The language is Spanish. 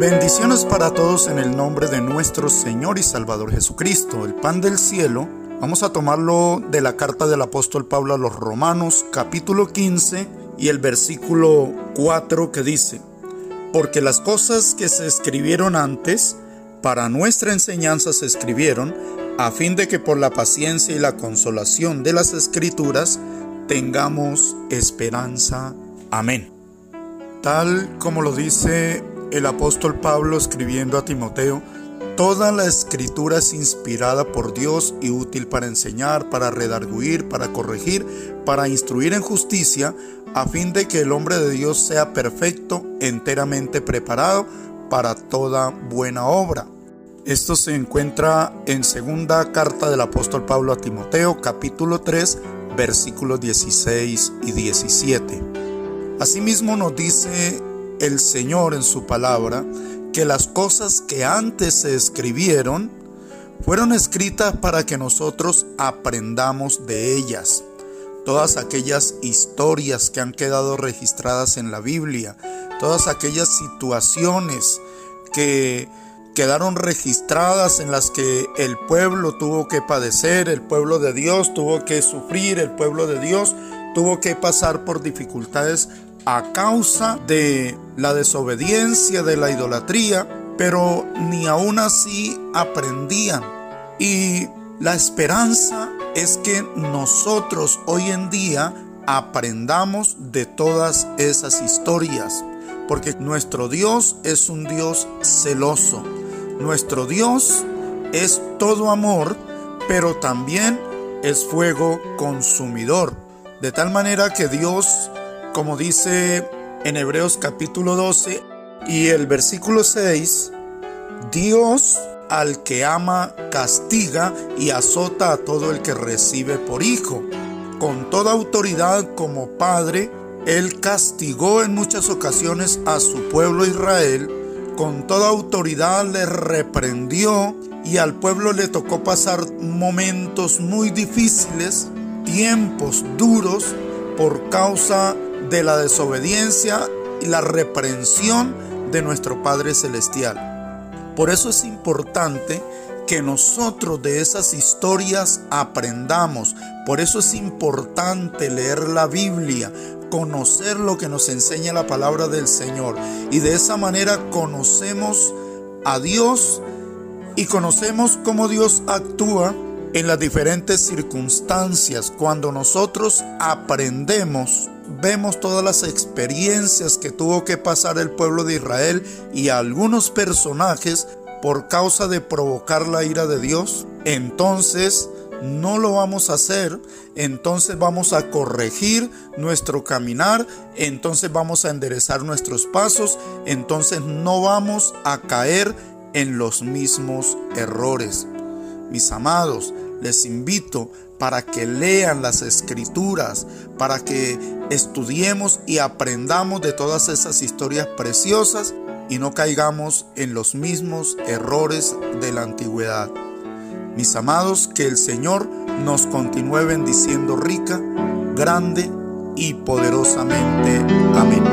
Bendiciones para todos en el nombre de nuestro Señor y Salvador Jesucristo, el pan del cielo. Vamos a tomarlo de la carta del apóstol Pablo a los Romanos, capítulo 15 y el versículo 4 que dice, porque las cosas que se escribieron antes, para nuestra enseñanza se escribieron, a fin de que por la paciencia y la consolación de las escrituras tengamos esperanza. Amén. Tal como lo dice el apóstol Pablo escribiendo a Timoteo, toda la escritura es inspirada por Dios y útil para enseñar, para redarguir, para corregir, para instruir en justicia, a fin de que el hombre de Dios sea perfecto, enteramente preparado para toda buena obra. Esto se encuentra en segunda carta del apóstol Pablo a Timoteo, capítulo 3, versículos 16 y 17. Asimismo nos dice el Señor en su palabra que las cosas que antes se escribieron fueron escritas para que nosotros aprendamos de ellas. Todas aquellas historias que han quedado registradas en la Biblia, todas aquellas situaciones que quedaron registradas en las que el pueblo tuvo que padecer, el pueblo de Dios tuvo que sufrir, el pueblo de Dios tuvo que pasar por dificultades a causa de la desobediencia, de la idolatría, pero ni aún así aprendían. Y la esperanza es que nosotros hoy en día aprendamos de todas esas historias, porque nuestro Dios es un Dios celoso. Nuestro Dios es todo amor, pero también es fuego consumidor. De tal manera que Dios como dice en Hebreos capítulo 12 y el versículo 6, Dios al que ama castiga y azota a todo el que recibe por hijo. Con toda autoridad como Padre, Él castigó en muchas ocasiones a su pueblo Israel, con toda autoridad le reprendió y al pueblo le tocó pasar momentos muy difíciles, tiempos duros por causa de la desobediencia y la reprensión de nuestro Padre Celestial. Por eso es importante que nosotros de esas historias aprendamos. Por eso es importante leer la Biblia, conocer lo que nos enseña la palabra del Señor. Y de esa manera conocemos a Dios y conocemos cómo Dios actúa en las diferentes circunstancias. Cuando nosotros aprendemos vemos todas las experiencias que tuvo que pasar el pueblo de Israel y algunos personajes por causa de provocar la ira de Dios, entonces no lo vamos a hacer, entonces vamos a corregir nuestro caminar, entonces vamos a enderezar nuestros pasos, entonces no vamos a caer en los mismos errores. Mis amados, les invito para que lean las escrituras, para que estudiemos y aprendamos de todas esas historias preciosas y no caigamos en los mismos errores de la antigüedad. Mis amados, que el Señor nos continúe bendiciendo rica, grande y poderosamente. Amén.